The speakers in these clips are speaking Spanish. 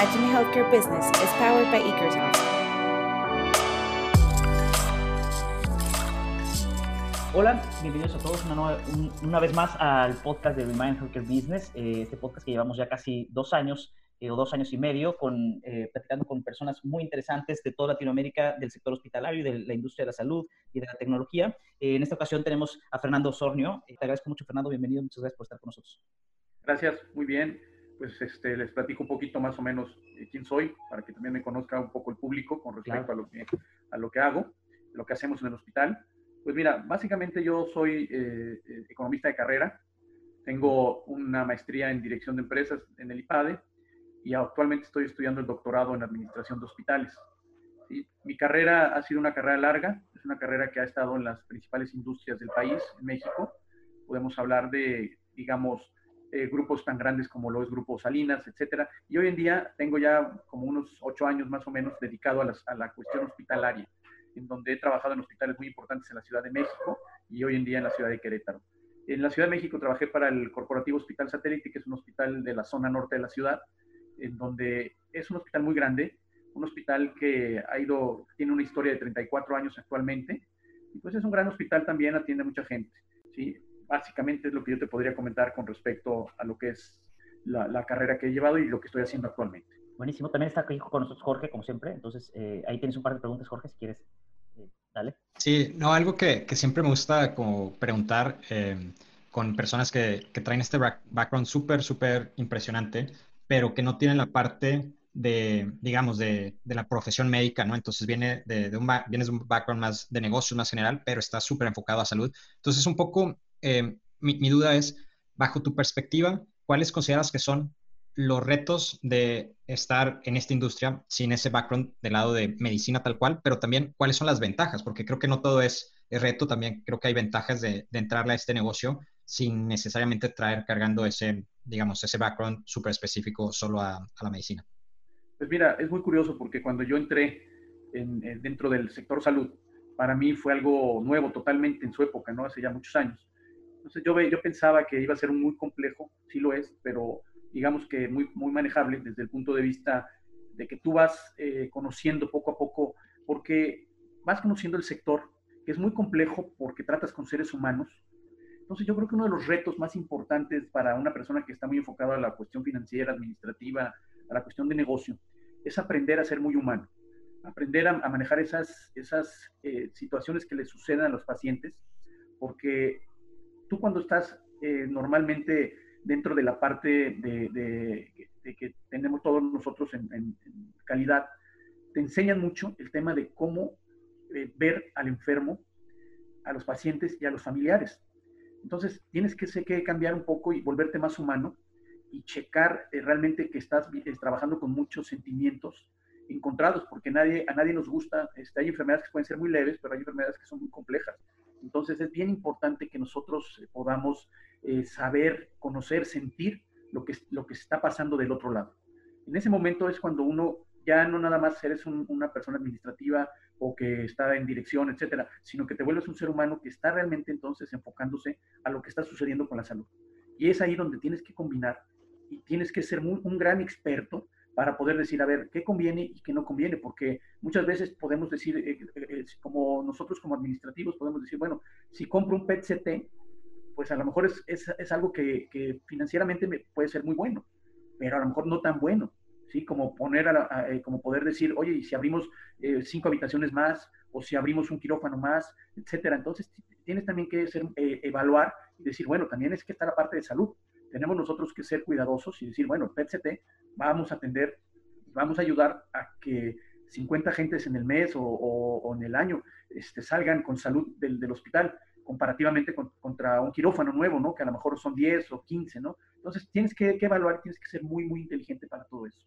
Reimagine Healthcare Business is powered by Ekersoft. Hola, bienvenidos a todos una, nueva, un, una, vez más al podcast de Reimagine Healthcare Business, eh, este podcast que llevamos ya casi dos años eh, o dos años y medio con, eh, platicando con personas muy interesantes de toda Latinoamérica, del sector hospitalario y de la industria de la salud y de la tecnología. Eh, en esta ocasión tenemos a Fernando Sornio. te agradezco mucho, Fernando. Bienvenido. Muchas gracias por estar con nosotros. Gracias. Muy bien. Pues este, les platico un poquito más o menos quién soy, para que también me conozca un poco el público con respecto claro. a, lo que, a lo que hago, lo que hacemos en el hospital. Pues mira, básicamente yo soy economista de carrera. Tengo una maestría en dirección de empresas en el IPADE y actualmente estoy estudiando el doctorado en administración de hospitales. ¿sí? Mi carrera ha sido una carrera larga, es una carrera que ha estado en las principales industrias del país, en México. Podemos hablar de, digamos, eh, grupos tan grandes como lo es Grupo Salinas, etcétera. Y hoy en día tengo ya como unos ocho años más o menos dedicado a, a la cuestión hospitalaria, en donde he trabajado en hospitales muy importantes en la Ciudad de México y hoy en día en la Ciudad de Querétaro. En la Ciudad de México trabajé para el Corporativo Hospital Satélite, que es un hospital de la zona norte de la ciudad, en donde es un hospital muy grande, un hospital que ha ido, tiene una historia de 34 años actualmente, y pues es un gran hospital también, atiende a mucha gente, ¿sí? Básicamente es lo que yo te podría comentar con respecto a lo que es la, la carrera que he llevado y lo que estoy haciendo actualmente. Buenísimo, también está aquí con nosotros Jorge, como siempre, entonces eh, ahí tienes un par de preguntas, Jorge, si quieres, eh, dale. Sí, no, algo que, que, siempre me gusta como preguntar eh, con personas que, que traen este background súper, súper impresionante, pero que no tienen la parte de, digamos, de, de la profesión médica, ¿no? Entonces viene de, de un, vienes de un background más de negocios, más general, pero está súper enfocado a salud. Entonces, un poco, eh, mi, duda es, bajo tu perspectiva, ¿cuáles consideras que son los retos de estar en esta industria sin ese background del lado de medicina tal cual, pero también cuáles son las ventajas? Porque creo que no todo es, reto, también creo que hay ventajas de, de entrarle a este negocio sin necesariamente traer cargando ese, digamos, ese background súper específico solo a, la medicina? Pues mira, es muy curioso porque cuando yo entré en, en, dentro del sector salud, para mí fue algo nuevo totalmente en su época, ¿no? Hace ya muchos años. Entonces yo, yo pensaba que iba a ser muy complejo, sí lo es, pero digamos que muy, muy manejable desde el punto de vista de que tú vas eh, conociendo poco a poco, porque vas conociendo el sector, que es muy complejo porque tratas con seres humanos, entonces yo creo que uno de los retos más importantes para una persona que está muy enfocada a la cuestión financiera, administrativa, a la cuestión de negocio, es aprender a ser muy humano, aprender a, a manejar esas, esas eh, situaciones que le suceden a los pacientes, porque tú cuando estás eh, normalmente dentro de la parte de, que tenemos todos nosotros en, calidad, te enseñan mucho el tema de cómo eh, ver al enfermo, a los pacientes y a los familiares. Entonces, tienes que, sé, que cambiar un poco y volverte más humano y checar eh, realmente que estás trabajando con muchos sentimientos encontrados, porque nadie, a nadie nos gusta, este, hay enfermedades que pueden ser muy leves, pero hay enfermedades que son muy complejas. Entonces, es bien importante que nosotros eh, podamos eh, saber, conocer, sentir lo que, lo que está pasando del otro lado. En ese momento es cuando uno ya no nada más eres un, una persona administrativa o que está en dirección, etcétera, sino que te vuelves un ser humano que está realmente entonces enfocándose a lo que está sucediendo con la salud. Y es ahí donde tienes que combinar y tienes que ser un gran experto para poder decir, a ver, qué conviene y qué no conviene, porque muchas veces podemos decir, eh, eh, como nosotros como administrativos podemos decir, bueno, si compro un PET-CT, pues a lo mejor es, es, es algo que, que, financieramente me puede ser muy bueno, pero a lo mejor no tan bueno. ¿sí? Como poner, a la, a, eh, como poder decir, oye, y si abrimos eh, cinco habitaciones más, o si abrimos un quirófano más, etcétera. Entonces, tienes también que ser, eh, evaluar y decir, bueno, también es que está la parte de salud. Tenemos nosotros que ser cuidadosos y decir, bueno, PET-CT, vamos a atender, vamos a ayudar a que 50 gentes en el mes o, en el año este, salgan con salud del, del hospital comparativamente con, contra un quirófano nuevo, ¿no? Que a lo mejor son 10 o 15, ¿no? Entonces tienes que, que evaluar, tienes que ser muy, muy inteligente para todo eso.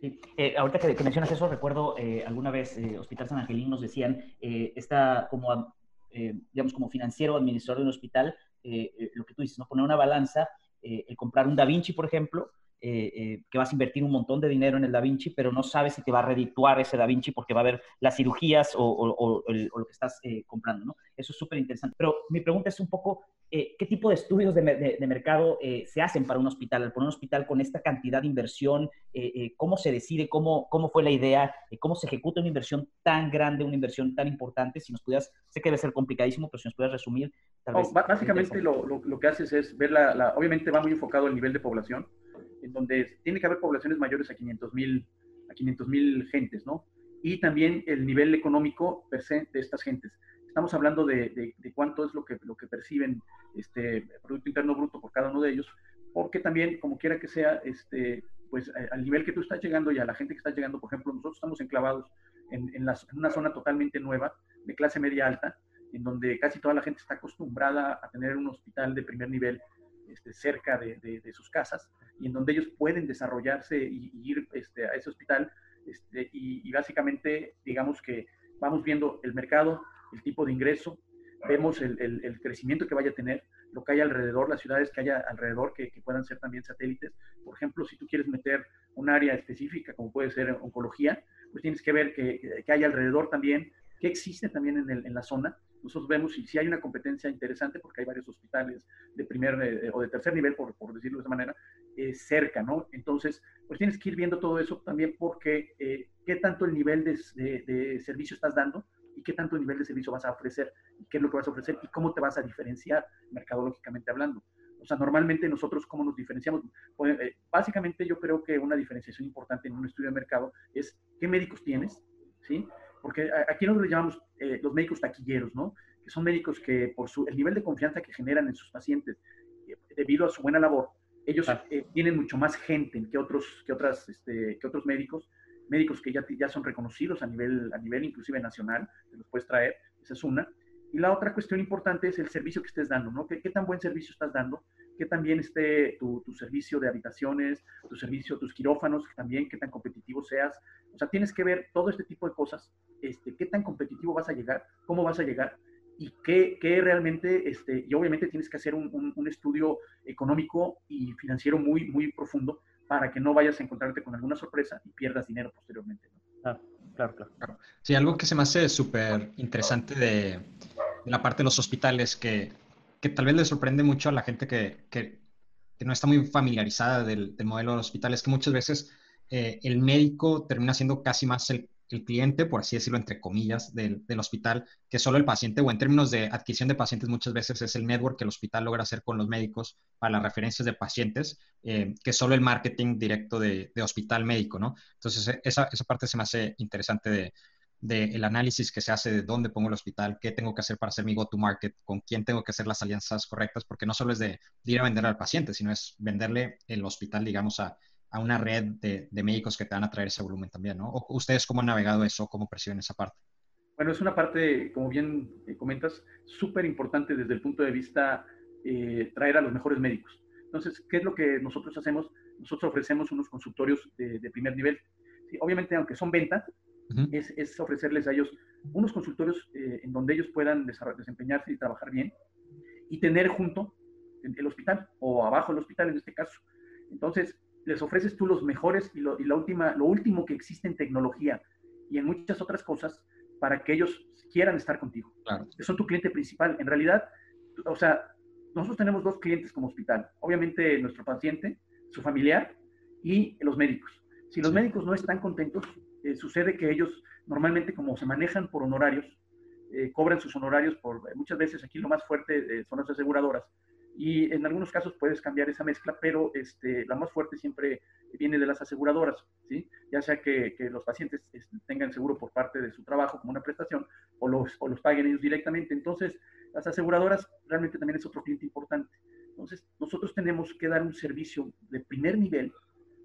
Sí. Eh, ahorita que, mencionas eso, recuerdo eh, alguna vez eh, Hospital San Angelín nos decían, eh, está como, digamos, como financiero, administrador de un hospital, lo que tú dices, ¿no? Poner una balanza, el comprar un Da Vinci, por ejemplo, eh, eh, que vas a invertir un montón de dinero en el Da Vinci, pero no sabes si te va a redituar ese Da Vinci porque va a haber las cirugías o, lo que estás eh, comprando, ¿no? Eso es súper interesante. Pero mi pregunta es un poco, ¿qué tipo de estudios de, mercado se hacen para un hospital? Al poner un hospital con esta cantidad de inversión, ¿cómo se decide? Cómo, ¿Cómo fue la idea? ¿Cómo se ejecuta una inversión tan grande, una inversión tan importante? Si nos pudieras, sé que debe ser complicadísimo, pero si nos pudieras resumir, tal vez. básicamente lo, lo, que haces es ver la, obviamente va muy enfocado al nivel de población en donde tiene que haber poblaciones mayores a 500 mil a 500 mil gentes, ¿no? Y también el nivel económico per de estas gentes. Estamos hablando de, de, cuánto es lo que, lo que perciben este Producto Interno Bruto por cada uno de ellos, porque también, como quiera que sea, este, pues al nivel que tú estás llegando y a la gente que está llegando, por ejemplo, nosotros estamos enclavados en, en, en una zona totalmente nueva, de clase media alta, en donde casi toda la gente está acostumbrada a tener un hospital de primer nivel este, cerca de, sus casas y en donde ellos pueden desarrollarse y, ir este, a ese hospital. Este, y, básicamente, digamos que vamos viendo el mercado, el tipo de ingreso, vemos el, crecimiento que vaya a tener, lo que hay alrededor, las ciudades que haya alrededor que, puedan ser también satélites. Por ejemplo, si tú quieres meter un área específica, como puede ser oncología, pues tienes que ver que, que hay alrededor también, qué existe también en la zona nosotros vemos si, si hay una competencia interesante, porque hay varios hospitales de primer eh, o de tercer nivel, por, por, decirlo de esa manera, eh, cerca, ¿no? Entonces, pues tienes que ir viendo todo eso también porque eh, qué tanto el nivel de, de, servicio estás dando y qué tanto el nivel de servicio vas a ofrecer y qué es lo que vas a ofrecer y cómo te vas a diferenciar mercadológicamente hablando. O sea, normalmente nosotros cómo nos diferenciamos. Pues, básicamente yo creo que una diferenciación importante en un estudio de mercado es qué médicos tienes, ¿sí? Porque aquí nosotros le llamamos eh, los médicos taquilleros, ¿no? Que son médicos que por su, el nivel de confianza que generan en sus pacientes, eh, debido a su buena labor, ellos eh, tienen mucho más gente que otros, que otras, este, que otros médicos, médicos que ya, ya son reconocidos a nivel, a nivel inclusive nacional, que los puedes traer, esa es una. Y la otra cuestión importante es el servicio que estés dando, ¿no? ¿Qué, qué tan buen servicio estás dando? ¿Qué también esté tu, tu, servicio de habitaciones, tu servicio, tus quirófanos, también qué tan competitivo seas? O sea, tienes que ver todo este tipo de cosas, este, qué tan competitivo vas a llegar, cómo vas a llegar y qué, qué realmente, este, y obviamente tienes que hacer un, un, estudio económico y financiero muy, muy profundo para que no vayas a encontrarte con alguna sorpresa y pierdas dinero posteriormente. ¿no? Claro, claro, claro. Sí, algo que se me hace súper interesante de, la parte de los hospitales, que, que, tal vez le sorprende mucho a la gente que, que, no está muy familiarizada del, del, modelo de hospitales, que muchas veces eh, el médico termina siendo casi más el, cliente, por así decirlo, entre comillas, del, hospital, que solo el paciente, o en términos de adquisición de pacientes, muchas veces es el network que el hospital logra hacer con los médicos para las referencias de pacientes, eh, que solo el marketing directo de, hospital médico, ¿no? Entonces, esa, esa parte se me hace interesante del análisis que se hace de dónde pongo el hospital, qué tengo que hacer para hacer mi go-to-market, con quién tengo que hacer las alianzas correctas, porque no solo es de, de, ir a vender al paciente, sino es venderle el hospital, digamos, a, a una red de, de, médicos que te van a traer ese volumen también, ¿no? ¿O ¿Ustedes cómo han navegado eso? ¿Cómo perciben esa parte? Bueno, es una parte, como bien eh, comentas, súper importante desde el punto de vista eh, traer a los mejores médicos. Entonces, ¿qué es lo que nosotros hacemos? Nosotros ofrecemos unos consultorios de, de primer nivel. Sí, obviamente, aunque son ventas, uh -huh. es, es, ofrecerles a ellos unos consultorios eh, en donde ellos puedan desempeñarse y trabajar bien y tener junto el hospital o abajo el hospital en este caso. Entonces, les ofreces tú los mejores y, lo, y la última, lo último que existe en tecnología y en muchas otras cosas para que ellos quieran estar contigo. Claro. Son tu cliente principal. En realidad, o sea, nosotros tenemos dos clientes como hospital. Obviamente nuestro paciente, su familiar y los médicos. Si los sí. médicos no están contentos, eh, sucede que ellos normalmente como se manejan por honorarios, eh, cobran sus honorarios por, muchas veces aquí lo más fuerte eh, son las aseguradoras, y en algunos casos puedes cambiar esa mezcla, pero este, la más fuerte siempre viene de las aseguradoras, ¿sí? ya sea que, que los pacientes este, tengan seguro por parte de su trabajo como una prestación o los, o los paguen ellos directamente. Entonces, las aseguradoras realmente también es otro cliente importante. Entonces, nosotros tenemos que dar un servicio de primer nivel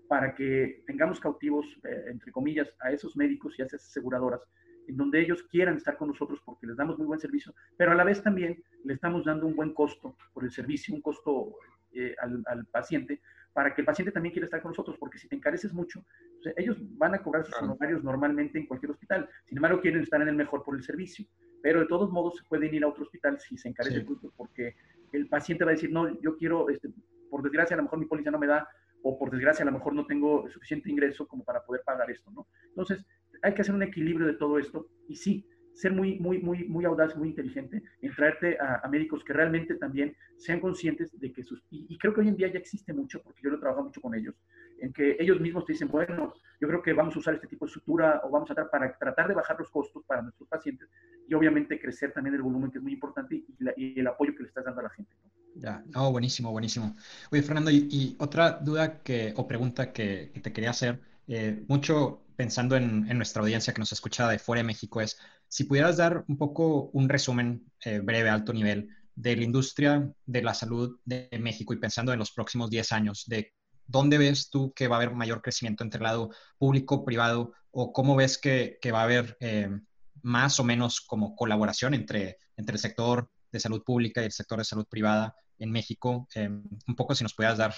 para que tengamos cautivos, eh, entre comillas, a esos médicos y a esas aseguradoras en donde ellos quieran estar con nosotros porque les damos muy buen servicio, pero a la vez también le estamos dando un buen costo por el servicio, un costo eh, al, al, paciente, para que el paciente también quiera estar con nosotros, porque si te encareces mucho, pues, ellos van a cobrar sus honorarios normalmente en cualquier hospital, sin embargo quieren estar en el mejor por el servicio, pero de todos modos se pueden ir a otro hospital si se encarece sí. mucho, porque el paciente va a decir, no, yo quiero, este, por desgracia a lo mejor mi póliza no me da o por desgracia a lo mejor no tengo suficiente ingreso como para poder pagar esto, ¿no? Entonces, hay que hacer un equilibrio de todo esto y sí, ser muy, muy, muy, muy audaz, muy inteligente en traerte a, médicos que realmente también sean conscientes de que sus... Y, creo que hoy en día ya existe mucho, porque yo lo trabajo mucho con ellos, en que ellos mismos te dicen, bueno, yo creo que vamos a usar este tipo de estructura o vamos a tratar para tratar de bajar los costos para nuestros pacientes y obviamente crecer también el volumen, que es muy importante, y, el apoyo que le estás dando a la gente. Ya, no, buenísimo, buenísimo. Oye, Fernando, y, otra duda que, o pregunta que, te quería hacer, eh, mucho pensando en, nuestra audiencia que nos escucha de fuera de México, es si pudieras dar un poco un resumen eh, breve, alto nivel, de la industria de la salud de México y pensando en los próximos 10 años, de dónde ves tú que va a haber mayor crecimiento entre el lado público, privado, o cómo ves que, va a haber eh, más o menos como colaboración entre, entre el sector de salud pública y el sector de salud privada en México. Eh, un poco si nos pudieras dar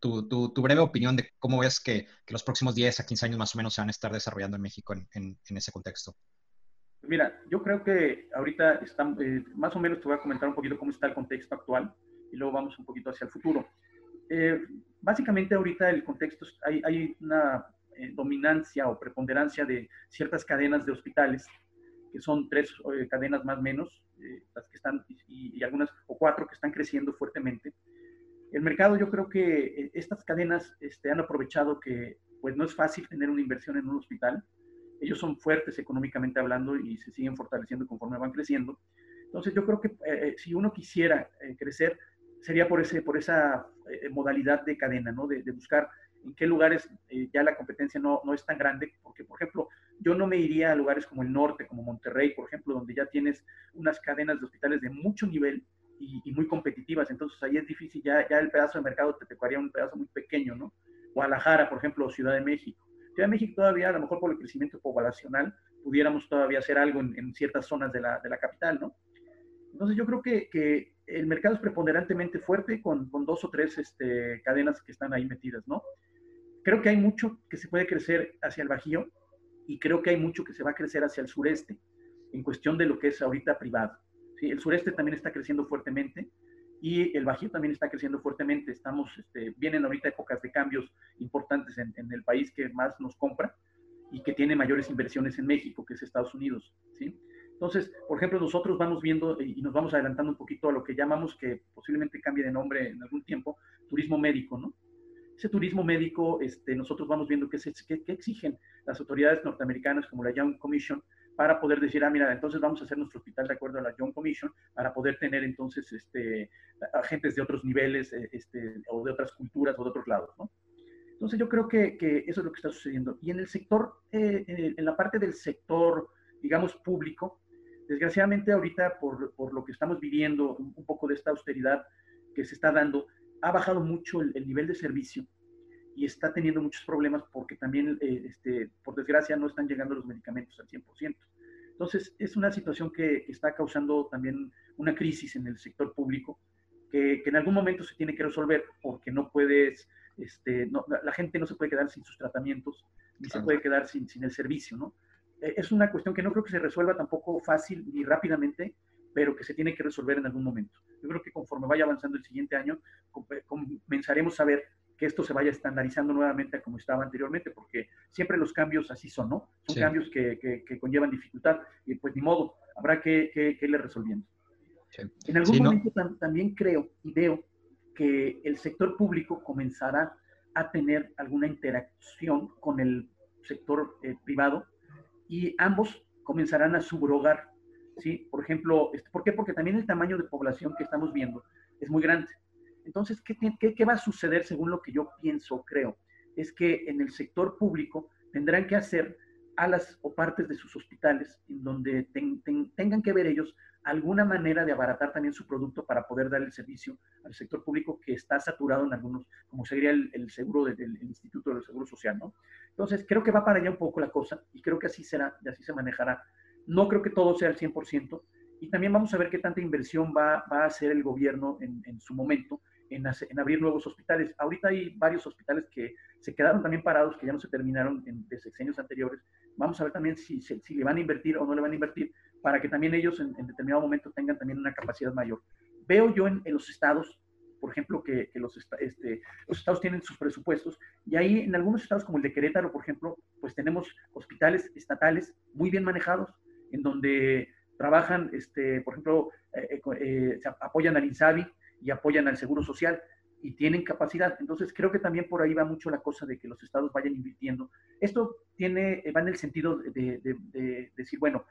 tu, breve opinión de cómo ves que, los próximos 10 a 15 años más o menos se van a estar desarrollando en México en ese contexto. Mira, yo creo que ahorita están, eh, más o menos te voy a comentar un poquito cómo está el contexto actual y luego vamos un poquito hacia el futuro. Eh, básicamente ahorita el contexto, hay, hay una eh, dominancia o preponderancia de ciertas cadenas de hospitales, que son tres cadenas más o menos, las que están, y, algunas, o cuatro que están creciendo fuertemente. El mercado, yo creo que estas cadenas este, han aprovechado que pues no es fácil tener una inversión en un hospital, ellos son fuertes económicamente hablando y se siguen fortaleciendo conforme van creciendo. Entonces yo creo que eh, eh, si uno quisiera eh, crecer, sería por, ese, por esa modalidad de cadena, ¿no? De, buscar en qué lugares ya la competencia no, no, es tan grande, porque por ejemplo, yo no me iría a lugares como el norte, como Monterrey, por ejemplo, donde ya tienes unas cadenas de hospitales de mucho nivel y, muy competitivas, entonces ahí es difícil, ya, ya el pedazo de mercado te tocaría un pedazo muy pequeño, ¿no? Guadalajara, por ejemplo, Ciudad de México. Ciudad de México todavía, a lo mejor por el crecimiento poblacional, pudiéramos todavía hacer algo en, ciertas zonas de la, de la, capital, ¿no? Entonces yo creo que, que, el mercado es preponderantemente fuerte con, con dos o tres este, cadenas que están ahí metidas, ¿no? Creo que hay mucho que se puede crecer hacia el Bajío y creo que hay mucho que se va a crecer hacia el sureste en cuestión de lo que es ahorita privado. ¿sí? El sureste también está creciendo fuertemente y el Bajío también está creciendo fuertemente. Estamos, este, vienen ahorita épocas de cambios importantes en, el país que más nos compra y que tiene mayores inversiones en México, que es Estados Unidos, ¿sí? Entonces, por ejemplo, nosotros vamos viendo y nos vamos adelantando un poquito a lo que llamamos, que posiblemente cambie de nombre en algún tiempo, turismo médico, ¿no? Ese turismo médico, este, nosotros vamos viendo qué, qué exigen las autoridades norteamericanas como la Young Commission para poder decir, ah, mira, entonces vamos a hacer nuestro hospital de acuerdo a la Young Commission, para poder tener entonces este, agentes de otros niveles eh, este, o de otras culturas o de otros lados, ¿no? Entonces yo creo que, que eso es lo que está sucediendo. Y en el sector, eh, en la parte del sector, digamos, público, desgraciadamente ahorita por, por lo que estamos viviendo, un, poco de esta austeridad que se está dando, ha bajado mucho el, el nivel de servicio y está teniendo muchos problemas porque también, eh, este, por desgracia, no están llegando los medicamentos al 100%. Entonces, es una situación que está causando también una crisis en el sector público que, que en algún momento se tiene que resolver porque no puedes, este, no, la gente no se puede quedar sin sus tratamientos ni se puede quedar sin, sin el servicio, ¿no? Eh, es una cuestión que no creo que se resuelva tampoco fácil ni rápidamente, pero que se tiene que resolver en algún momento. Yo creo que conforme vaya avanzando el siguiente año, comenzaremos a ver que esto se vaya estandarizando nuevamente como estaba anteriormente, porque siempre los cambios así son, ¿no? Son cambios que, que, conllevan dificultad y pues ni modo, habrá que, que, irle resolviendo. En algún momento también creo y veo que el sector público comenzará a tener alguna interacción con el sector eh, privado y ambos comenzarán a subrogar, ¿sí? Por ejemplo, este, ¿por qué? Porque también el tamaño de población que estamos viendo es muy grande. Entonces, ¿qué, qué, va a suceder según lo que yo pienso, creo? Es que en el sector público tendrán que hacer alas o partes de sus hospitales en donde tengan que ver ellos alguna manera de abaratar también su producto para poder dar el servicio al sector público que está saturado en algunos, como sería el, seguro del Instituto del Seguro Social, ¿no? Entonces, creo que va para allá un poco la cosa y creo que así será y así se manejará. No creo que todo sea al 100% y también vamos a ver qué tanta inversión va, va a hacer el gobierno en, en su momento en, abrir nuevos hospitales. Ahorita hay varios hospitales que se quedaron también parados, que ya no se terminaron en, de sexenios anteriores. Vamos a ver también si, si, le van a invertir o no le van a invertir para que también ellos en, determinado momento tengan también una capacidad mayor. Veo yo en, los estados, por ejemplo, que, los, este, los estados tienen sus presupuestos y ahí en algunos estados como el de Querétaro, por ejemplo, pues tenemos hospitales estatales muy bien manejados, en donde trabajan, este, por ejemplo, eh, eh, apoyan al INSABI y apoyan al Seguro Social y tienen capacidad. Entonces, creo que también por ahí va mucho la cosa de que los estados vayan invirtiendo. Esto tiene, va en el sentido de, decir, bueno,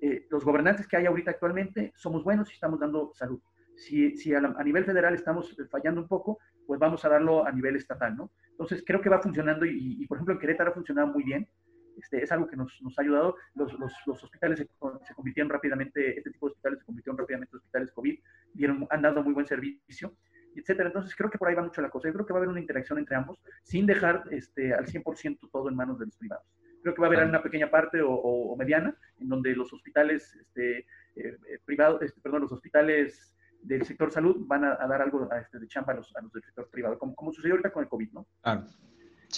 eh, los gobernantes que hay ahorita actualmente somos buenos y estamos dando salud. Si, si a, nivel federal estamos fallando un poco, pues vamos a darlo a nivel estatal, ¿no? Entonces, creo que va funcionando y, por ejemplo, en Querétaro ha funcionado muy bien. Este, es algo que nos, nos ha ayudado. Los, los, los hospitales se, se, convirtieron rápidamente, este tipo de hospitales se convirtieron rápidamente en hospitales COVID, dieron, han dado muy buen servicio etcétera. Entonces creo que por ahí va mucho la cosa. Yo creo que va a haber una interacción entre ambos sin dejar este, al 100% todo en manos de los privados. Creo que va a haber una pequeña parte o, mediana en donde los hospitales este, eh, eh, privados, este, perdón, los hospitales del sector salud van a, dar algo este, de chamba a los, a los, del sector privado, como, como sucedió ahorita con el COVID, ¿no? Claro.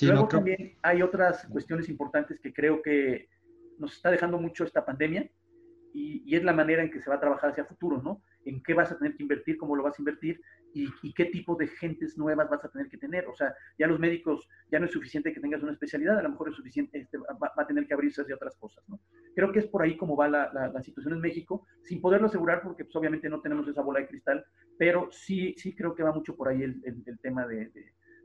Luego también hay otras cuestiones importantes que creo que nos está dejando mucho esta pandemia y, y, es la manera en que se va a trabajar hacia futuro, ¿no? En qué vas a tener que invertir, cómo lo vas a invertir y, qué tipo de gentes nuevas vas a tener que tener. O sea, ya los médicos, ya no es suficiente que tengas una especialidad, a lo mejor es suficiente, este, va, a tener que abrirse hacia otras cosas, ¿no? Creo que es por ahí como va la, la, situación en México, sin poderlo asegurar porque pues, obviamente no tenemos esa bola de cristal, pero sí, sí creo que va mucho por ahí el, el, tema de,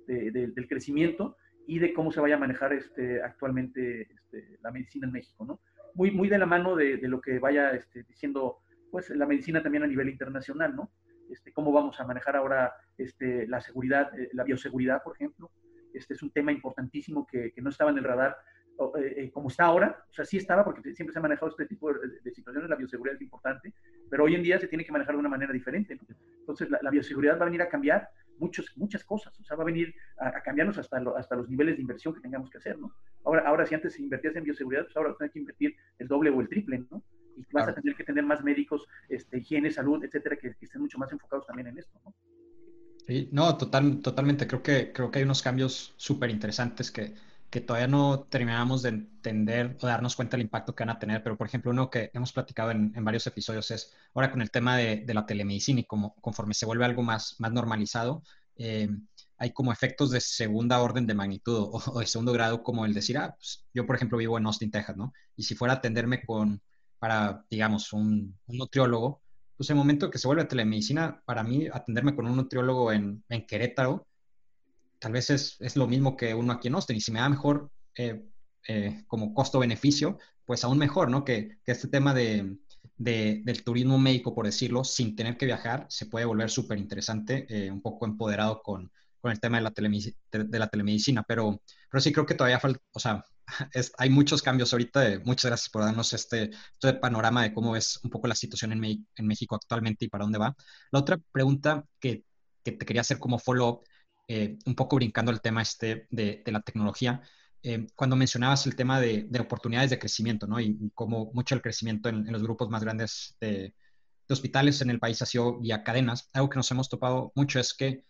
de, del crecimiento y de cómo se vaya a manejar este, actualmente este, la medicina en México, ¿no? Muy, de la mano de, lo que vaya este, diciendo pues la medicina también a nivel internacional, ¿no? Este, cómo vamos a manejar ahora este, la seguridad, eh, la bioseguridad, por ejemplo. Este es un tema importantísimo que, no estaba en el radar eh, eh, como está ahora. O sea, sí estaba porque siempre se ha manejado este tipo de, situaciones, la bioseguridad es importante, pero hoy en día se tiene que manejar de una manera diferente. Entonces, la, bioseguridad va a venir a cambiar muchos, muchas cosas, o sea, va a venir a, cambiarnos hasta, hasta los niveles de inversión que tengamos que hacer, ¿no? Ahora, ahora si antes invertías en bioseguridad, pues ahora tienes que invertir el doble o el triple, ¿no? y vas a tener que tener más médicos, este, higiene, salud, etcétera, que, estén mucho más enfocados también en esto, ¿no? Sí, no, total, totalmente. Creo que, creo que hay unos cambios súper interesantes que, que todavía no terminamos de entender o darnos cuenta del impacto que van a tener, pero por ejemplo uno que hemos platicado en, en varios episodios es ahora con el tema de, de, la telemedicina y como conforme se vuelve algo más, más normalizado, eh, hay como efectos de segunda orden de magnitud o, o, de segundo grado como el decir, ah, pues yo por ejemplo vivo en Austin, Texas, ¿no? Y si fuera a atenderme con, para, digamos, un, nutriólogo, pues el momento que se vuelve telemedicina, para mí atenderme con un nutriólogo en, en Querétaro, tal vez es, es, lo mismo que uno aquí en Austin, y si me da mejor eh, eh, como costo-beneficio, pues aún mejor, ¿no? Que, que este tema de, de, del turismo médico, por decirlo, sin tener que viajar, se puede volver súper interesante, eh, un poco empoderado con, con el tema de la, de la telemedicina, pero, pero sí creo que todavía falta, o sea, hay muchos cambios ahorita. muchas gracias por darnos este, este, panorama de cómo es un poco la situación en, en, México actualmente y para dónde va. La otra pregunta que, que te quería hacer como follow-up, eh, un poco brincando el tema este de, de la tecnología, eh, cuando mencionabas el tema de, de, oportunidades de crecimiento, ¿no? Y, cómo mucho el crecimiento en, los grupos más grandes de, hospitales en el país ha sido vía cadenas. Algo que nos hemos topado mucho es que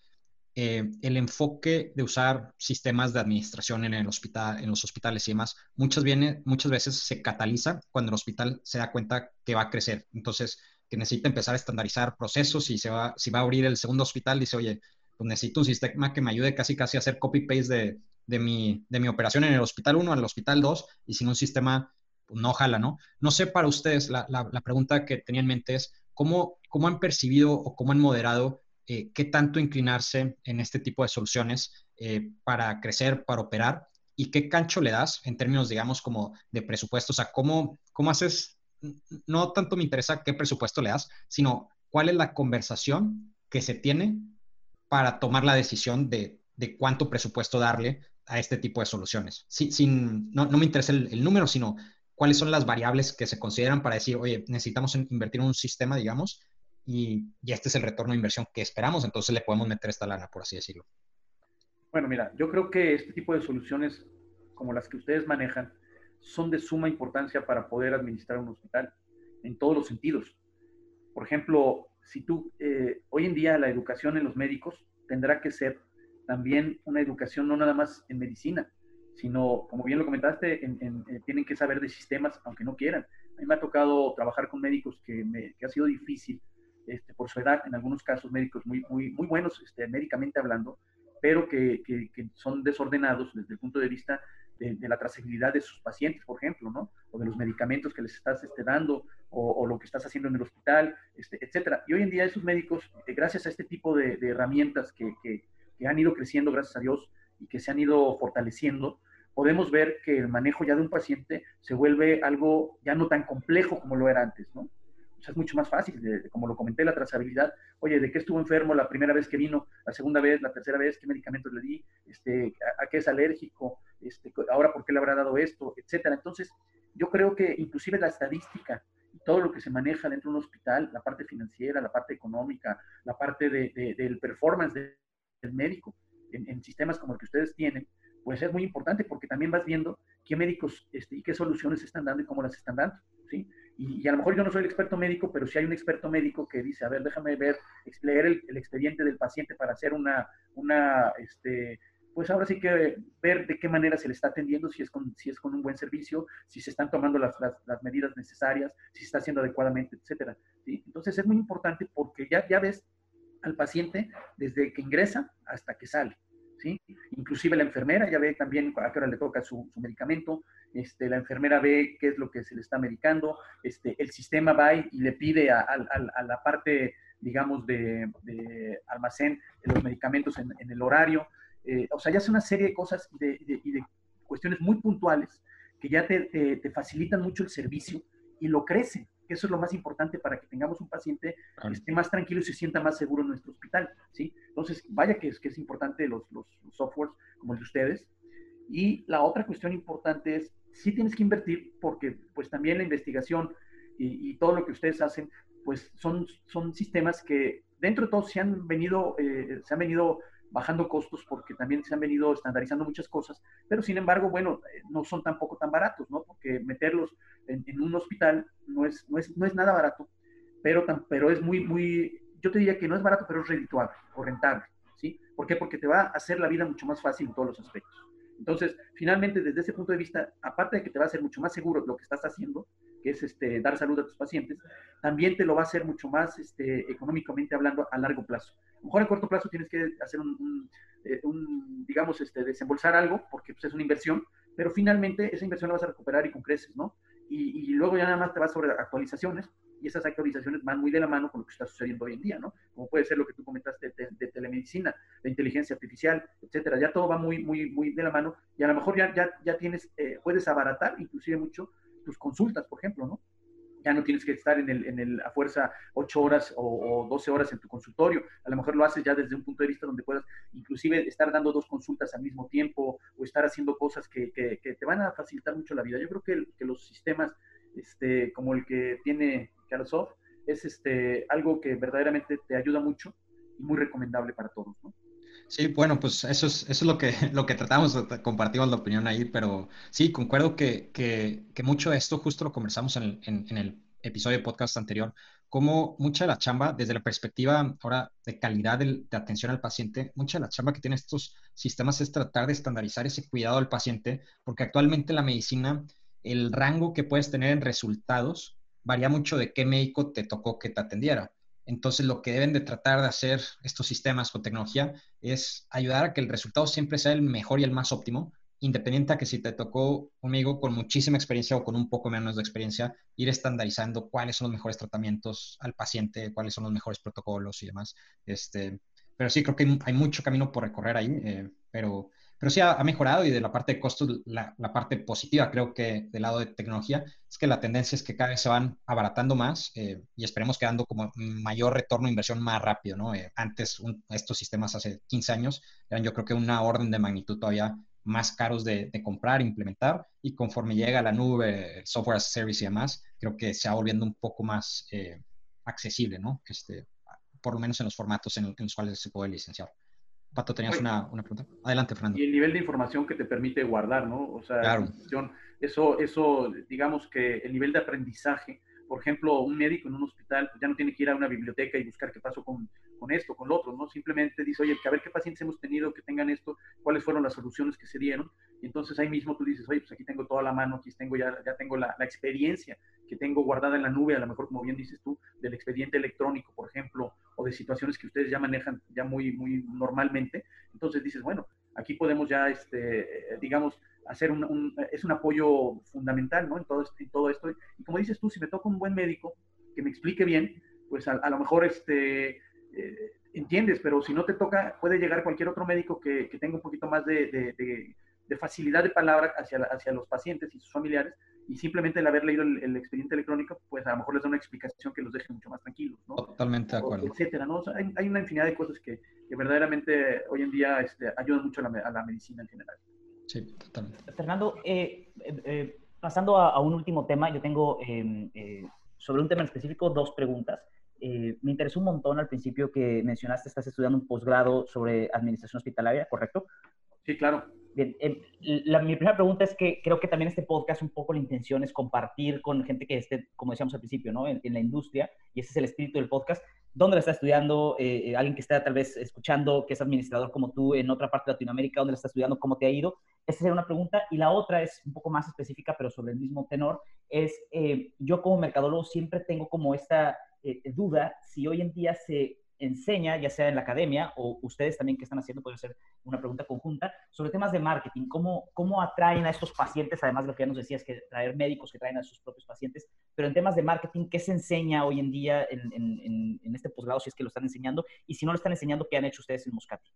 eh, el enfoque de usar sistemas de administración en, el hospital, en los hospitales y demás, muchas, muchas veces se cataliza cuando el hospital se da cuenta que va a crecer. Entonces, que necesita empezar a estandarizar procesos y se va, si va a abrir el segundo hospital, dice, oye, pues necesito un sistema que me ayude casi casi a hacer copy-paste de, de, mi, de mi operación en el hospital 1 al hospital 2 y sin un sistema pues, no jala, ¿no? No sé para ustedes, la, la, la pregunta que tenía en mente es, ¿cómo, ¿cómo han percibido o cómo han moderado eh, qué tanto inclinarse en este tipo de soluciones eh, para crecer, para operar y qué cancho le das en términos, digamos, como de presupuesto. O sea, ¿cómo, cómo haces? No tanto me interesa qué presupuesto le das, sino cuál es la conversación que se tiene para tomar la decisión de, de cuánto presupuesto darle a este tipo de soluciones. sin, no, no, me interesa el, número, sino cuáles son las variables que se consideran para decir, oye, necesitamos invertir en un sistema, digamos, y, este es el retorno de inversión que esperamos, entonces le podemos meter esta lana, por así decirlo. Bueno, mira, yo creo que este tipo de soluciones como las que ustedes manejan son de suma importancia para poder administrar un hospital en todos los sentidos. Por ejemplo, si tú, eh, hoy en día la educación en los médicos tendrá que ser también una educación no nada más en medicina, sino, como bien lo comentaste, eh, tienen que saber de sistemas, aunque no quieran. A mí me ha tocado trabajar con médicos que, me, que ha sido difícil este, por su edad, en algunos casos médicos muy, muy, muy buenos este, médicamente hablando, pero que, que, son desordenados desde el punto de vista de, la trazabilidad de sus pacientes, por ejemplo, ¿no? O de los medicamentos que les estás este, dando, o, lo que estás haciendo en el hospital, este, etcétera. Y hoy en día esos médicos, eh, gracias a este tipo de, herramientas que, que, han ido creciendo, gracias a Dios, y que se han ido fortaleciendo, podemos ver que el manejo ya de un paciente se vuelve algo ya no tan complejo como lo era antes, ¿no? O sea, es mucho más fácil, como lo comenté, la trazabilidad. Oye, ¿de qué estuvo enfermo la primera vez que vino? La segunda vez, la tercera vez, ¿qué medicamentos le di? Este, a, qué es alérgico? Este, ahora, ¿por qué le habrá dado esto? Etcétera. Entonces, yo creo que inclusive la estadística y todo lo que se maneja dentro de un hospital, la parte financiera, la parte económica, la parte de, del performance del médico en, en sistemas como el que ustedes tienen, pues es muy importante porque también vas viendo qué médicos este, y qué soluciones están dando y cómo las están dando, ¿sí? Y, a lo mejor yo no soy el experto médico, pero si hay un experto médico que dice, a ver, déjame ver, leer el, expediente del paciente para hacer una, una, este, pues ahora sí que ver de qué manera se le está atendiendo, si es con, si es con un buen servicio, si se están tomando las, las, medidas necesarias, si se está haciendo adecuadamente, etcétera. ¿sí? Entonces es muy importante porque ya, ya ves al paciente desde que ingresa hasta que sale. ¿sí? Inclusive la enfermera ya ve también a qué hora le toca su, medicamento, este, la enfermera ve qué es lo que se le está medicando, este, el sistema va y le pide a, la parte, digamos, de, almacén de los medicamentos en, el horario. Eh, o sea, ya es una serie de cosas y de, cuestiones muy puntuales que ya te, te facilitan mucho el servicio y lo crecen que eso es lo más importante para que tengamos un paciente que esté más tranquilo y se sienta más seguro en nuestro hospital, ¿sí? Entonces, vaya que es, que es importante los, los, softwares como el de ustedes. Y la otra cuestión importante es, sí tienes que invertir porque pues también la investigación y, todo lo que ustedes hacen, pues son, son sistemas que dentro de todo se han venido, eh, se han venido bajando costos porque también se han venido estandarizando muchas cosas, pero sin embargo, bueno, eh, no son tampoco tan baratos, ¿no? Porque meterlos en, un hospital no es, no es, no es nada barato, pero, pero es muy, muy, yo te diría que no es barato, pero es redituable o rentable, ¿sí? ¿Por qué? Porque te va a hacer la vida mucho más fácil en todos los aspectos. Entonces, finalmente, desde ese punto de vista, aparte de que te va a hacer mucho más seguro lo que estás haciendo, que es este, dar salud a tus pacientes, también te lo va a hacer mucho más este, económicamente hablando a largo plazo. Mejor a corto plazo tienes que hacer un, eh, digamos, este, desembolsar algo, porque pues, es una inversión, pero finalmente esa inversión la vas a recuperar y con creces, ¿no? Y, y, luego ya nada más te vas sobre actualizaciones y esas actualizaciones van muy de la mano con lo que está sucediendo hoy en día, ¿no? Como puede ser lo que tú comentaste de, telemedicina, de inteligencia artificial, etcétera. Ya todo va muy, muy, muy de la mano y a lo mejor ya, ya, ya tienes, eh, puedes abaratar inclusive mucho tus consultas, por ejemplo, ¿no? Ya no tienes que estar en el, en el a fuerza 8 horas o, o, 12 horas en tu consultorio. A lo mejor lo haces ya desde un punto de vista donde puedas inclusive estar dando dos consultas al mismo tiempo o estar haciendo cosas que, que, te van a facilitar mucho la vida. Yo creo que, que los sistemas este, como el que tiene Carosoft, es este, algo que verdaderamente te ayuda mucho y muy recomendable para todos, ¿no? Sí, bueno, pues eso es, eso es lo que, lo que tratamos, compartimos la opinión ahí, pero sí, concuerdo que, que, que mucho de esto justo lo conversamos en, en, el episodio de podcast anterior, como mucha de la chamba, desde la perspectiva ahora de calidad de, de, atención al paciente, mucha de la chamba que tienen estos sistemas es tratar de estandarizar ese cuidado al paciente, porque actualmente la medicina, el rango que puedes tener en resultados varía mucho de qué médico te tocó que te atendiera. Entonces, lo que deben de tratar de hacer estos sistemas o tecnología es ayudar a que el resultado siempre sea el mejor y el más óptimo, independiente a que si te tocó un médico con muchísima experiencia o con un poco menos de experiencia, ir estandarizando cuáles son los mejores tratamientos al paciente, cuáles son los mejores protocolos y demás. Este, pero sí, creo que hay, mucho camino por recorrer ahí, eh, pero pero sí ha, mejorado y de la parte de costos, la, parte positiva creo que del lado de tecnología es que la tendencia es que cada vez se van abaratando más eh, y esperemos que dando como mayor retorno de inversión más rápido, ¿no? Eh, antes estos sistemas hace 15 años eran yo creo que una orden de magnitud todavía más caros de, comprar, implementar y conforme llega la nube, el software as a service y demás, creo que se va volviendo un poco más eh, accesible, ¿no? Este, por lo menos en los formatos en los cuales se puede licenciar. Pato, tenías una, pregunta. Adelante, Fernando. Y el nivel de información que te permite guardar, ¿no? O sea, eso, eso, digamos que el nivel de aprendizaje por ejemplo, un médico en un hospital pues, ya no tiene que ir a una biblioteca y buscar qué pasó con, con esto, con lo otro, ¿no? Simplemente dice, oye, a ver qué pacientes hemos tenido que tengan esto, cuáles fueron las soluciones que se dieron. Y entonces ahí mismo tú dices, oye, pues aquí tengo toda la mano, aquí tengo ya, ya tengo la, la experiencia que tengo guardada en la nube, a lo mejor, como bien dices tú, del expediente electrónico, por ejemplo, o de situaciones que ustedes ya manejan ya muy, muy normalmente. Entonces dices, bueno, aquí podemos ya, este, digamos, hacer un, es un apoyo fundamental, ¿no? En todo, en todo esto. Y como dices tú, si me toca un buen médico que me explique bien, pues a, lo mejor este, eh, entiendes, pero si no te toca, puede llegar cualquier otro médico que, que tenga un poquito más de, de, de, facilidad de palabra hacia, hacia los pacientes y sus familiares, y simplemente el haber leído el, expediente electrónico, pues a lo mejor les da una explicación que los deje mucho más tranquilos, ¿no? Totalmente de acuerdo. etcétera, ¿no? hay, hay, una infinidad de cosas que, que verdaderamente hoy en día este, ayudan mucho a la, a la medicina en general. Sí, totalmente. Fernando, eh, eh, eh, pasando a, un último tema, yo tengo em, sobre un tema en específico dos preguntas. me interesó un montón al principio que mencionaste, estás estudiando un posgrado sobre administración hospitalaria, ¿correcto? Sí, claro. Bien, em, mi primera pregunta es que creo que también este podcast un poco la intención es compartir con gente que esté, como decíamos al principio, ¿no? en, en la industria, y ese es el espíritu del podcast, dónde la está estudiando, eh, eh, alguien que está tal vez escuchando, que es administrador como tú en otra parte de Latinoamérica, dónde la está estudiando, cómo te ha ido. Esa sería una pregunta. Y la otra es un poco más específica, pero sobre el mismo tenor, es eh, yo como mercadólogo siempre tengo como esta duda si hoy en día se enseña, ya sea en la academia o ustedes también que están haciendo, puede ser una pregunta conjunta, sobre temas de marketing, cómo, cómo atraen a estos pacientes, además de lo que ya nos decías, que traer médicos que traen a sus propios pacientes, pero en temas de marketing, ¿qué se enseña hoy en día en, este posgrado, si es que lo están enseñando? Y si no lo están enseñando, ¿qué han hecho ustedes en Moscati?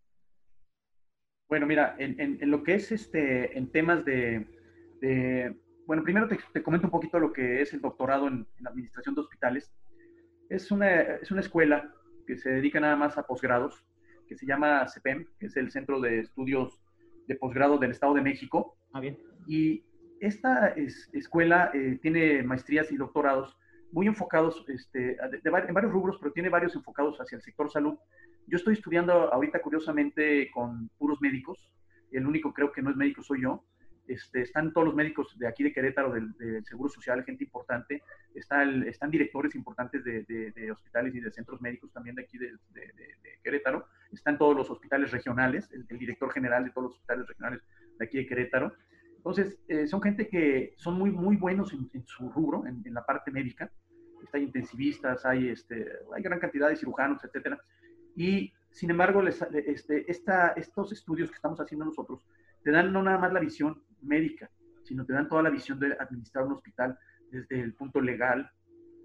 Bueno, mira, en, lo que es este, en temas de, de bueno, primero te, te, comento un poquito lo que es el doctorado en administración de hospitales. Es una, es una escuela que se dedica nada más a posgrados, que se llama CEPEM, que es el Centro de Estudios de Posgrado del Estado de México. Ah, bien. Y esta escuela eh, tiene maestrías y doctorados muy enfocados este, en varios rubros, pero tiene varios enfocados hacia el sector salud. Yo estoy estudiando ahorita, curiosamente, con puros médicos. El único creo que no es médico soy yo. Este, están todos los médicos de aquí de Querétaro, del, Seguro Social, gente importante, está están directores importantes de, hospitales y de centros médicos también de aquí de, Querétaro, están todos los hospitales regionales, el, director general de todos los hospitales regionales de aquí de Querétaro. Entonces, eh, son gente que son muy, muy buenos en, su rubro, en, la parte médica. Hay intensivistas, hay, este, hay gran cantidad de cirujanos, etcétera. Y, sin embargo, les, este, esta, estos estudios que estamos haciendo nosotros te dan no nada más la visión médica, sino te dan toda la visión de administrar un hospital desde el punto legal,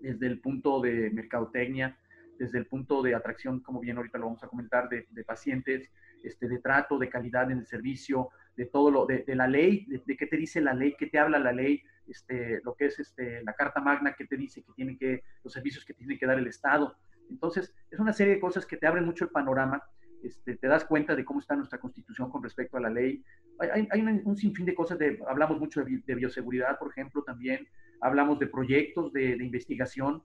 desde el punto de mercadotecnia, desde el punto de atracción, como bien ahorita lo vamos a comentar, de, pacientes, este, de trato, de calidad en el servicio, de todo lo, de, la ley, de, qué te dice la ley, qué te habla la ley, este, lo que es este, la Carta Magna, qué te dice que tiene que, los servicios que tiene que dar el Estado. Entonces, es una serie de cosas que te abren mucho el panorama este, te das cuenta de cómo está nuestra constitución con respecto a la ley. Hay, hay un, sinfín de cosas, de, hablamos mucho de, bioseguridad, por ejemplo, también, hablamos de proyectos de, investigación,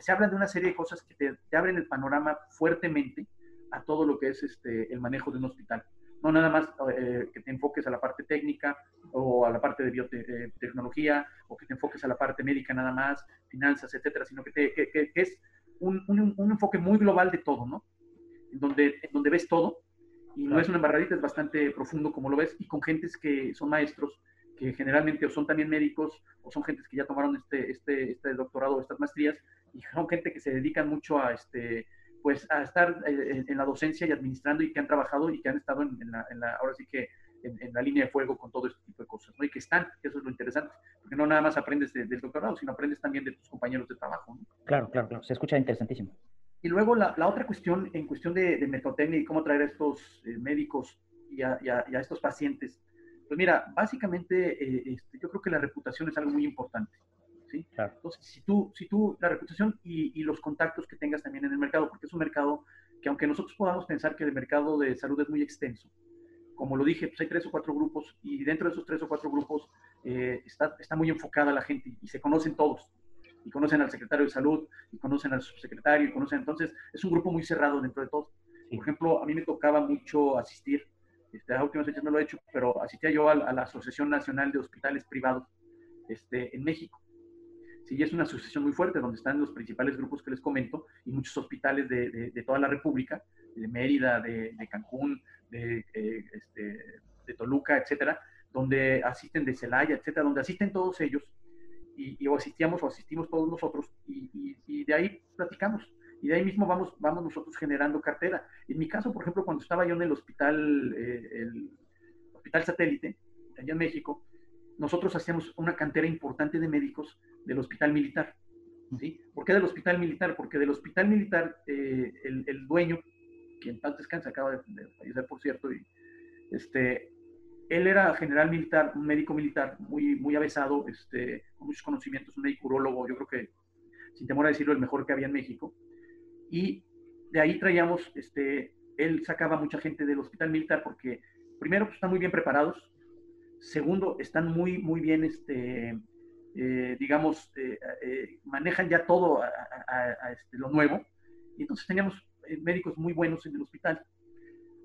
se habla de una serie de cosas que te, abren el panorama fuertemente a todo lo que es este, el manejo de un hospital. No nada más eh, que te enfoques a la parte técnica o a la parte de biotecnología o que te enfoques a la parte médica nada más, finanzas, etcétera, sino que, te, que, es un, un, un enfoque muy global de todo, ¿no? En donde, donde ves todo y no es una embarradita, es bastante profundo como lo ves y con gentes que son maestros, que generalmente o son también médicos o son gentes que ya tomaron este, este, este doctorado o estas maestrías y son gente que se dedican mucho a, este, pues, a estar eh, en, la docencia y administrando y que han trabajado y que han estado en, la, en la, ahora sí que en, la línea de fuego con todo este tipo de cosas, ¿no? Y que están, eso es lo interesante, porque no nada más aprendes del doctorado, sino aprendes también de tus compañeros de trabajo. Claro, claro, claro, se escucha interesantísimo. Y luego la, la, otra cuestión, en cuestión de, de mercadotecnia y cómo traer a estos eh, médicos y a, y, a, estos pacientes, pues mira, básicamente eh, este, yo creo que la reputación es algo muy importante. ¿sí? Entonces, si tú, si tú, la reputación y, y, los contactos que tengas también en el mercado, porque es un mercado que aunque nosotros podamos pensar que el mercado de salud es muy extenso, como lo dije, pues hay tres o cuatro grupos y dentro de esos tres o cuatro grupos eh, está, está muy enfocada la gente y se conocen todos y conocen al secretario de salud, y conocen al subsecretario, y conocen, entonces es un grupo muy cerrado dentro de todos. Por ejemplo, a mí me tocaba mucho asistir, este, a últimas fechas no lo he hecho, pero asistía yo a, la Asociación Nacional de Hospitales Privados este, en México. sí es una asociación muy fuerte donde están los principales grupos que les comento y muchos hospitales de, de, toda la República, de Mérida, de, Cancún, de, eh, este, de Toluca, etcétera, donde asisten de Celaya, etcétera, donde asisten todos ellos y, o asistíamos o asistimos todos nosotros y, y, de ahí platicamos. Y de ahí mismo vamos, vamos nosotros generando cartera. En mi caso, por ejemplo, cuando estaba yo en el hospital, eh, el hospital satélite, allá en México, nosotros hacíamos una cantera importante de médicos del hospital militar. ¿sí? ¿Por qué del hospital militar? Porque del hospital militar, eh, el, el, dueño, quien tanto descansa, acaba de, fallecer, por cierto, y este, él era general militar, un médico militar muy, muy avesado, este, con muchos conocimientos, un médico yo creo que, sin temor a decirlo, el mejor que había en México. Y de ahí traíamos, este, él sacaba mucha gente del hospital militar porque, primero, pues, están muy bien preparados, segundo, están muy, muy bien, este, eh, digamos, eh, eh, manejan ya todo a, este, lo nuevo. Y entonces teníamos médicos muy buenos en el hospital.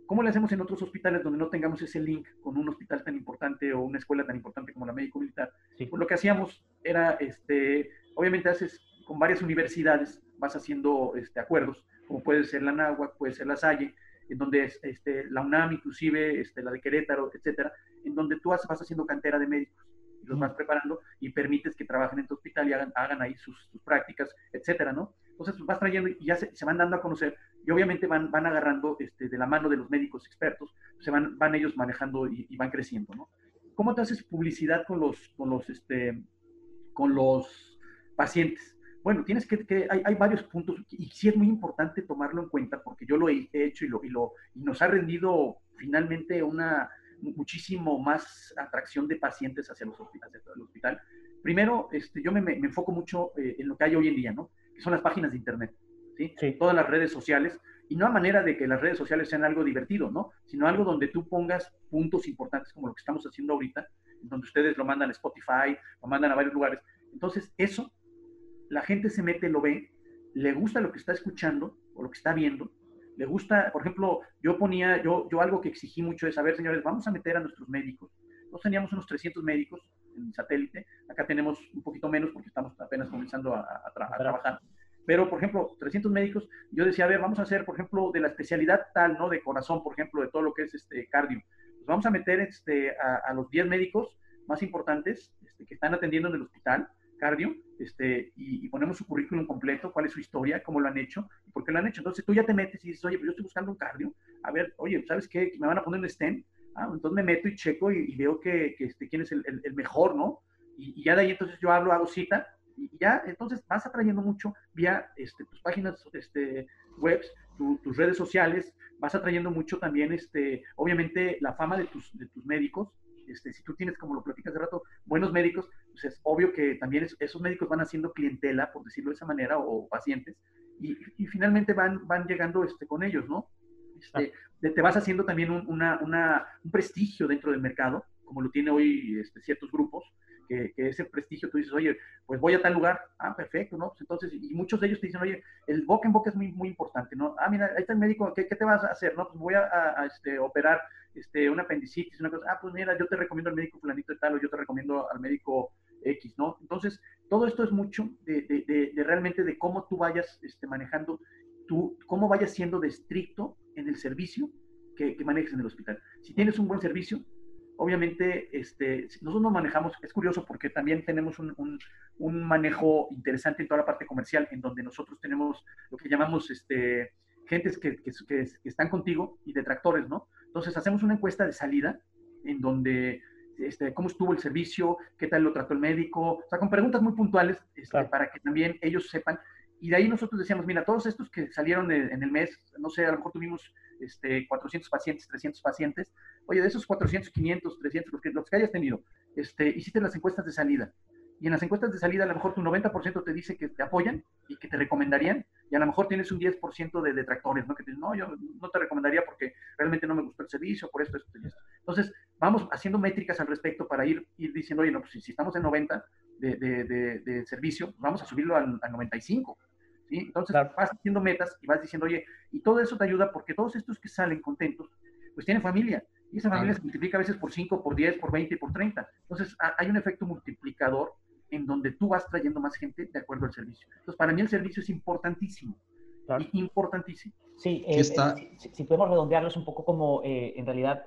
¿Cómo le hacemos en otros hospitales donde no tengamos ese link con un hospital tan importante o una escuela tan importante como la médico militar? Pues lo que hacíamos era, este, obviamente haces con varias universidades, vas haciendo este, acuerdos, como puede ser la NAHUAC, puede ser la Salle, en donde este, la UNAM, inclusive este, la de Querétaro, etcétera, en donde tú vas haciendo cantera de médicos y los vas preparando y permites que trabajen en tu hospital y hagan, hagan ahí sus, prácticas, etcétera, ¿no? Entonces, vas trayendo y ya se, se, van dando a conocer y obviamente van, van agarrando este, de la mano de los médicos expertos, se van, van ellos manejando y, van creciendo, ¿no? ¿Cómo te haces publicidad con los, con los, este, con los pacientes? Bueno, tienes que, que hay, hay, varios puntos y sí es muy importante tomarlo en cuenta porque yo lo he hecho y, lo, y, lo, y nos ha rendido finalmente una muchísimo más atracción de pacientes hacia los hospitales, el hospital. Primero, este, yo me, me, enfoco mucho eh, en lo que hay hoy en día, ¿no? Que son las páginas de internet, ¿sí? Todas las redes sociales y no a manera de que las redes sociales sean algo divertido, ¿no? Sino algo donde tú pongas puntos importantes como lo que estamos haciendo ahorita, donde ustedes lo mandan a Spotify, lo mandan a varios lugares. Entonces, eso la gente se mete, lo ve, le gusta lo que está escuchando o lo que está viendo, le gusta, por ejemplo, yo ponía, yo, yo algo que exigí mucho es, saber, señores, vamos a meter a nuestros médicos. Nosotros teníamos unos 300 médicos en satélite, acá tenemos un poquito menos porque estamos apenas comenzando a, trabajar. Pero, por ejemplo, 300 médicos, yo decía, a ver, vamos a hacer, por ejemplo, de la especialidad tal, ¿no? De corazón, por ejemplo, de todo lo que es este cardio. Pues vamos a meter este, a, los 10 médicos más importantes este, que están atendiendo en el hospital cardio, este, y, ponemos su currículum completo, cuál es su historia, cómo lo han hecho y por qué lo han hecho. Entonces tú ya te metes y dices, oye, pues yo estoy buscando un cardio, a ver, oye, ¿sabes qué? Me van a poner un stem, ah, entonces me meto y checo y, veo que, que este, quién es el, el, mejor, ¿no? Y, ya de ahí entonces yo hablo, hago cita y ya, entonces vas atrayendo mucho vía este, tus páginas este, webs, tus redes sociales, vas atrayendo mucho también, este, obviamente, la fama de tus, de tus médicos, este, si tú tienes, como lo platicas hace rato, buenos médicos, pues es obvio que también esos médicos van haciendo clientela, por decirlo de esa manera, o, pacientes, y, finalmente van, van llegando este, con ellos, ¿no? Este, te vas haciendo también un, una, un prestigio dentro del mercado, como lo tiene hoy este, ciertos grupos, que, ese prestigio tú dices, oye, pues voy a tal lugar, ah, perfecto, ¿no? Pues entonces, y muchos de ellos te dicen, oye, el boca en boca es muy, muy importante, ¿no? Ah, mira, ahí está el médico, ¿qué, qué te vas a hacer? No, pues voy a, este, operar este, una apendicitis, una cosa, ah, pues mira, yo te recomiendo al médico fulanito de tal, o yo te recomiendo al médico X, ¿no? Entonces, todo esto es mucho de, de, de, realmente de cómo tú vayas este, manejando, tú, cómo vayas siendo de estricto en el servicio que, que manejes en el hospital. Si tienes un buen servicio, obviamente, este, nosotros nos manejamos, es curioso porque también tenemos un, un, manejo interesante en toda la parte comercial, en donde nosotros tenemos lo que llamamos este, gentes que, que, que, están contigo y detractores, ¿no? Entonces hacemos una encuesta de salida en donde, este, cómo estuvo el servicio, qué tal lo trató el médico, o sea, con preguntas muy puntuales este, para que también ellos sepan. Y de ahí nosotros decíamos, mira, todos estos que salieron en el mes, no sé, a lo mejor tuvimos este, 400 pacientes, 300 pacientes, oye, de esos 400, 500, 300, los que, los que hayas tenido, este, hiciste las encuestas de salida. Y en las encuestas de salida a lo mejor tu 90% te dice que te apoyan y que te recomendarían, y a lo mejor tienes un 10% de detractores, ¿no? Que te dicen, no, yo no te recomendaría porque realmente no me gustó el servicio, por esto, esto y esto. Entonces, vamos haciendo métricas al respecto para ir, ir diciendo, oye, no, pues si, estamos en 90 de, de, servicio, vamos a subirlo al, 95. ¿Sí? Entonces, vas haciendo metas y vas diciendo, oye, y todo eso te ayuda porque todos estos que salen contentos, pues tienen familia y esa familia se multiplica a veces por 5, por 10, por 20 y por 30. Entonces, hay un efecto multiplicador en donde tú vas trayendo más gente de acuerdo al servicio. Entonces, para mí el servicio es importantísimo. Importantísimo. Sí, eh, si, podemos redondearlo, es un poco como en realidad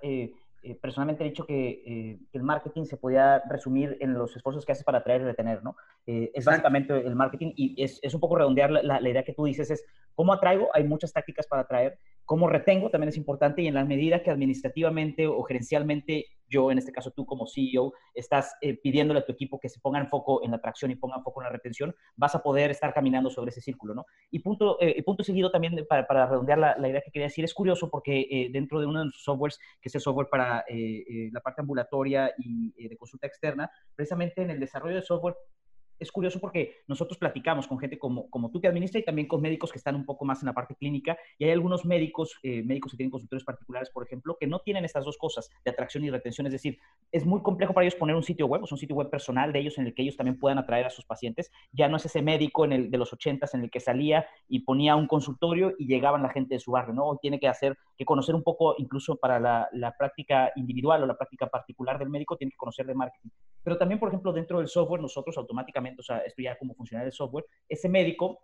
eh, personalmente he dicho que, eh, el marketing se podía resumir en los esfuerzos que haces para atraer y retener, ¿no? Eh, es básicamente el marketing y es, es un poco redondear la, la, idea que tú dices, es cómo atraigo, hay muchas tácticas para atraer, cómo retengo también es importante y en la medida que administrativamente o gerencialmente yo, en este caso tú como CEO, estás eh, pidiéndole a tu equipo que se ponga en foco en la atracción y pongan foco en la retención, vas a poder estar caminando sobre ese círculo, ¿no? Y punto, eh, punto seguido también, para, para redondear la, idea que quería decir, es curioso porque eh, dentro de uno de los softwares, que es el software para la parte ambulatoria y de consulta externa, precisamente en el desarrollo de software es curioso porque nosotros platicamos con gente como, como tú que administra y también con médicos que están un poco más en la parte clínica y hay algunos médicos, eh, médicos que tienen consultorios particulares, por ejemplo, que no tienen estas dos cosas de atracción y retención. Es decir, es muy complejo para ellos poner un sitio web, o un sitio web personal de ellos en el que ellos también puedan atraer a sus pacientes. Ya no es ese médico en el, de los ochentas en el que salía y ponía un consultorio y llegaban la gente de su barrio, ¿no? Tiene que hacer, que conocer un poco, incluso para la, la práctica individual o la práctica particular del médico, tiene que conocer de marketing. Pero también, por ejemplo, dentro del software, nosotros automáticamente, o sea, esto ya como funcionar el software, ese médico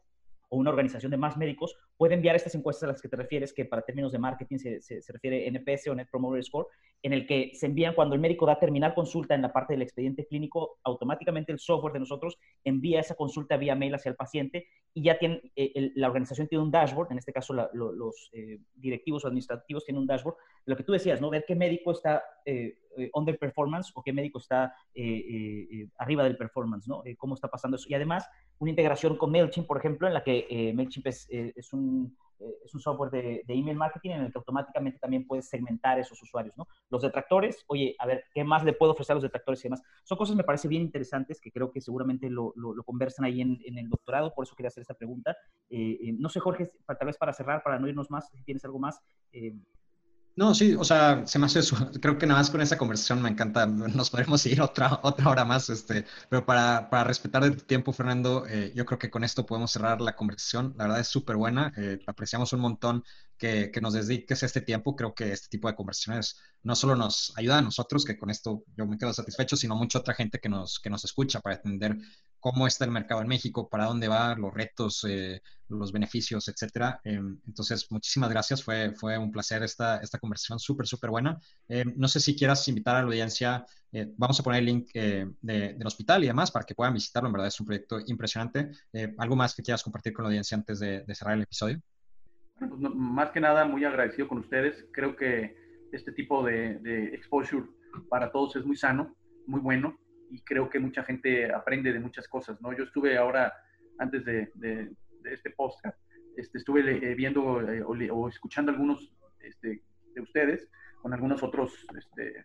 o una organización de más médicos puede enviar estas encuestas a las que te refieres, que para términos de marketing se, se, refiere NPS o Net Promoter Score, en el que se envían cuando el médico da a terminar consulta en la parte del expediente clínico, automáticamente el software de nosotros envía esa consulta vía mail hacia el paciente y ya tiene, eh, la organización tiene un dashboard, en este caso los eh, directivos o administrativos tienen un dashboard, lo que tú decías, ¿no? Ver qué médico está eh, eh under performance o qué médico está arriba del performance, ¿no? cómo está pasando eso. Y además, una integración con MailChimp, por ejemplo, en la que MailChimp es, es un es un software de, de, email marketing en el que automáticamente también puedes segmentar esos usuarios, ¿no? Los detractores, oye, a ver, ¿qué más le puedo ofrecer a los detractores y demás? Son cosas, me parece, bien interesantes que creo que seguramente lo, lo, conversan ahí en, en, el doctorado, por eso quería hacer esta pregunta. Eh, no sé, Jorge, tal vez para cerrar, para no irnos más, si tienes algo más. Eh. No, sí, o sea, se me hace eso. Creo que nada más con esa conversación me encanta. Nos podemos ir otra, otra hora más, este, pero para, para respetar el tiempo, Fernando, eh, yo creo que con esto podemos cerrar la conversación. La verdad es súper buena. apreciamos un montón que, que, nos dediques este tiempo. Creo que este tipo de conversaciones no solo nos ayuda a nosotros, que con esto yo me quedo satisfecho, sino mucha otra gente que nos, que nos escucha para entender cómo está el mercado en México, para dónde va, los retos, eh, los beneficios, etcétera. Em, entonces, muchísimas gracias. Fue, fue un placer esta, esta conversación súper, súper buena. Em, no sé si quieras invitar a la audiencia. Eh, vamos a poner el link eh, del hospital y demás para que puedan visitarlo. En verdad es un proyecto impresionante. ¿Algo más que quieras compartir con la audiencia antes de, cerrar el episodio? Pues más que nada, muy agradecido con ustedes. Creo que este tipo de, de exposure para todos es muy sano, muy bueno y creo que mucha gente aprende de muchas cosas, ¿no? Yo estuve ahora, antes de, este podcast, este, estuve eh, viendo eh, o, escuchando algunos este, de ustedes con algunos otros este,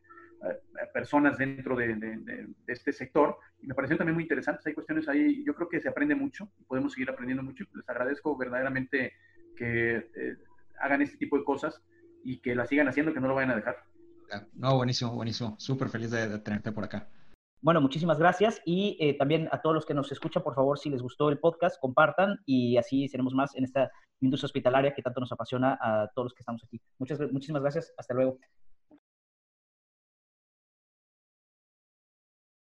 personas dentro de, este sector y me parecieron también muy interesantes. Hay cuestiones ahí, yo creo que se aprende mucho podemos seguir aprendiendo mucho. Les agradezco verdaderamente que eh, hagan este tipo de cosas y que la sigan haciendo, que no lo vayan a dejar. No, buenísimo, buenísimo. Súper feliz de tenerte por acá. Bueno, muchísimas gracias y eh, también a todos los que nos escuchan, por favor, si les gustó el podcast, compartan y así seremos más en esta industria hospitalaria que tanto nos apasiona a todos los que estamos aquí. Muchas, muchísimas gracias. Hasta luego.